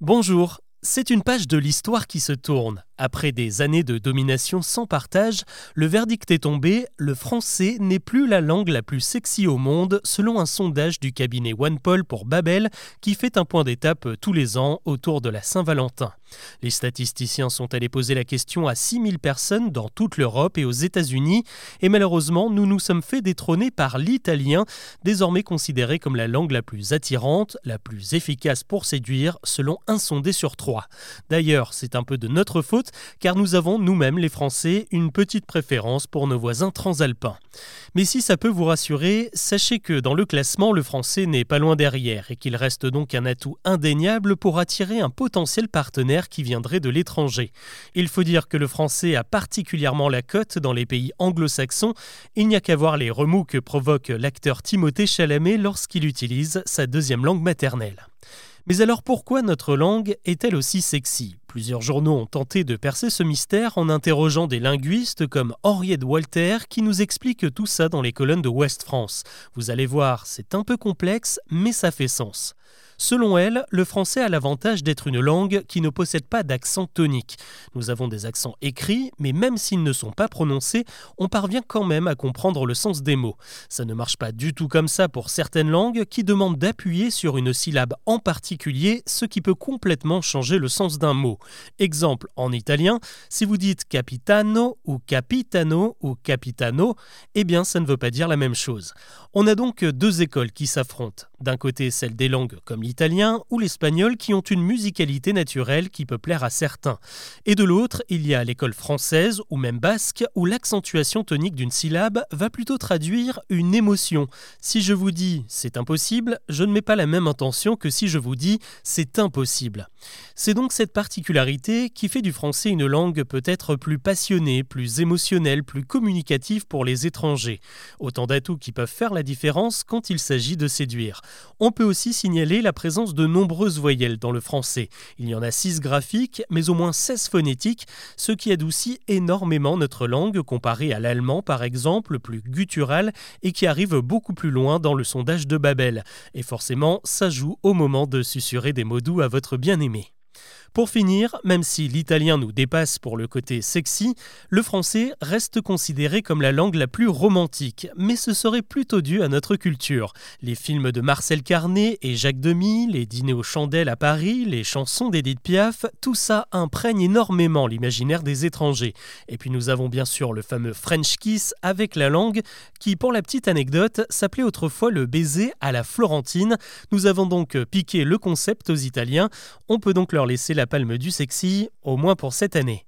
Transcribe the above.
Bonjour, c'est une page de l'histoire qui se tourne. Après des années de domination sans partage, le verdict est tombé, le français n'est plus la langue la plus sexy au monde selon un sondage du cabinet OnePoll pour Babel qui fait un point d'étape tous les ans autour de la Saint-Valentin. Les statisticiens sont allés poser la question à 6000 personnes dans toute l'Europe et aux États-Unis et malheureusement nous nous sommes fait détrôner par l'italien, désormais considéré comme la langue la plus attirante, la plus efficace pour séduire selon un sondé sur trois. D'ailleurs, c'est un peu de notre faute car nous avons nous-mêmes les Français une petite préférence pour nos voisins transalpins. Mais si ça peut vous rassurer, sachez que dans le classement, le français n'est pas loin derrière et qu'il reste donc un atout indéniable pour attirer un potentiel partenaire qui viendrait de l'étranger. Il faut dire que le français a particulièrement la cote dans les pays anglo-saxons. Il n'y a qu'à voir les remous que provoque l'acteur Timothée Chalamet lorsqu'il utilise sa deuxième langue maternelle. Mais alors pourquoi notre langue est-elle aussi sexy? Plusieurs journaux ont tenté de percer ce mystère en interrogeant des linguistes comme Henriette Walter qui nous explique tout ça dans les colonnes de West France. Vous allez voir, c'est un peu complexe, mais ça fait sens. Selon elle, le français a l'avantage d'être une langue qui ne possède pas d'accent tonique. Nous avons des accents écrits, mais même s'ils ne sont pas prononcés, on parvient quand même à comprendre le sens des mots. Ça ne marche pas du tout comme ça pour certaines langues qui demandent d'appuyer sur une syllabe en particulier, ce qui peut complètement changer le sens d'un mot. Exemple en italien, si vous dites capitano ou capitano ou capitano, eh bien ça ne veut pas dire la même chose. On a donc deux écoles qui s'affrontent. D'un côté, celle des langues comme l'italien ou l'espagnol qui ont une musicalité naturelle qui peut plaire à certains. Et de l'autre, il y a l'école française ou même basque où l'accentuation tonique d'une syllabe va plutôt traduire une émotion. Si je vous dis c'est impossible, je ne mets pas la même intention que si je vous dis c'est impossible. C'est donc cette particularité qui fait du français une langue peut-être plus passionnée, plus émotionnelle, plus communicative pour les étrangers. Autant d'atouts qui peuvent faire la différence quand il s'agit de séduire. On peut aussi signaler la présence de nombreuses voyelles dans le français. Il y en a 6 graphiques, mais au moins 16 phonétiques, ce qui adoucit énormément notre langue comparée à l'allemand par exemple, plus guttural et qui arrive beaucoup plus loin dans le sondage de Babel. Et forcément, ça joue au moment de susurrer des mots doux à votre bien-aimé. Pour finir, même si l'italien nous dépasse pour le côté sexy, le français reste considéré comme la langue la plus romantique, mais ce serait plutôt dû à notre culture. Les films de Marcel Carnet et Jacques Demy, les dîners aux chandelles à Paris, les chansons d'Edith Piaf, tout ça imprègne énormément l'imaginaire des étrangers. Et puis nous avons bien sûr le fameux French kiss avec la langue, qui pour la petite anecdote s'appelait autrefois le baiser à la Florentine. Nous avons donc piqué le concept aux Italiens, on peut donc leur laisser palme du sexy, au moins pour cette année.